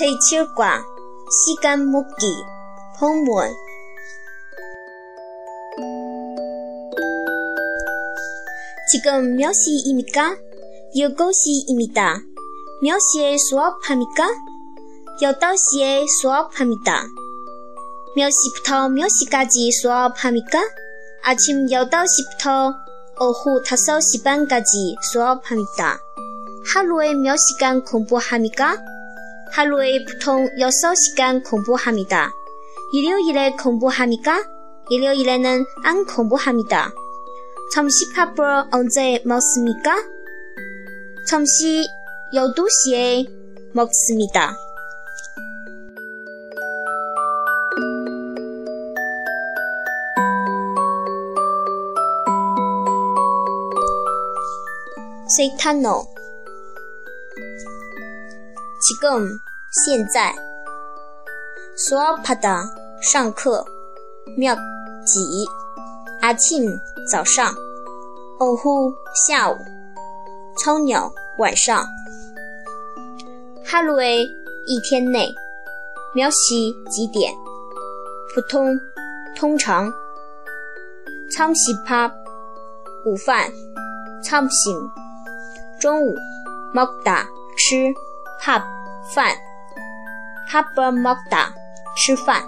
제칠과 시간 묻기 본문 지금 몇 시입니까? 7시입니다. 몇 시에 수업합니까? 8시에 수업합니다. 몇 시부터 몇 시까지 수업합니까? 아침 8시부터 오후 5시 반까지 수업합니다. 하루에 몇 시간 공부합니까? 하루에 보통 6시간 공부합니다. 일요일에 공부합니까? 일요일에는 안 공부합니다. 점심밥을 언제 먹습니까? 점심 12시에 먹습니다. 세타노 지금 现在。Swapada 上课，妙几，Atim 早上，Ohu 下午，超鸟晚上，Halu 一天内，描西几点，普通，通常，Cham 西帕午饭，Cham 醒，中午，Mokda 吃，Pub 饭。Pap, habermukdah 吃饭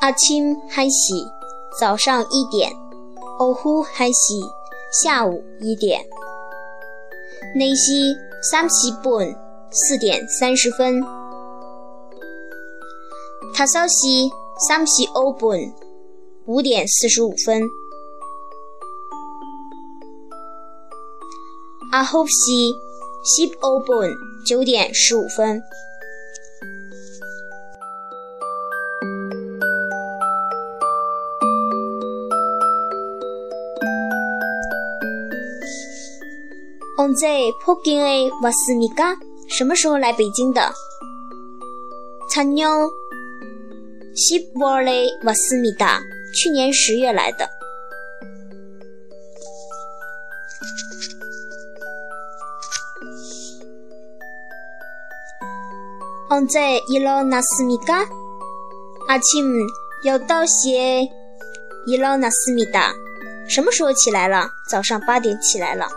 アチムハシ早上一点 o フハシ下午一点 nei xi 四点三十分他稍西三西欧本五点四十五分。阿霍西西欧奔九点十五分。Onze poquein e vas 什么时候来北京的？菜鸟。10월에 왔습니다. 去年十月来的. 언제 일어났습니까? 아침 8시에 일어났습니다. 什么时候起来了?早上8点起来了.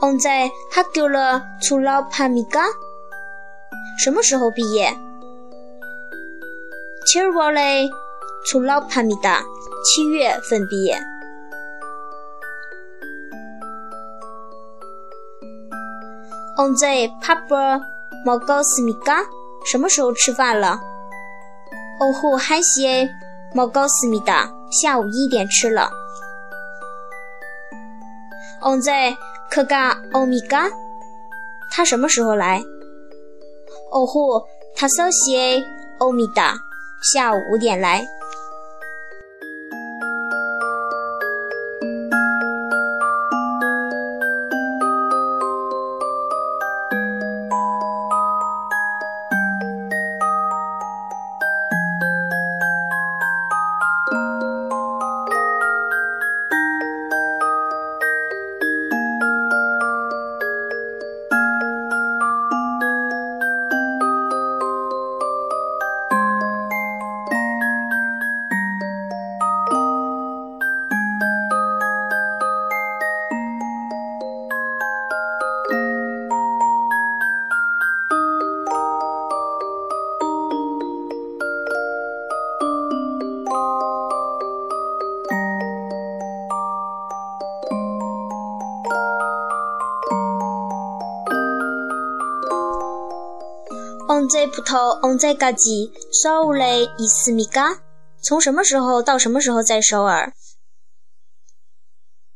언제 학교를 졸업합니까? 什么时候毕业? 7월에 졸업합니다. 7月份毕业. 언제 밥을 먹었습니까? 什么时候吃饭了? 오후 1시에 먹었습니다. 下午1点吃了. 언제 可嘎欧米伽，他什么时候来？哦豁，他首先欧米达，下午五点来。 언제부터 언제까지 서울에 있습니까? 从什么时候到什么时候在首尔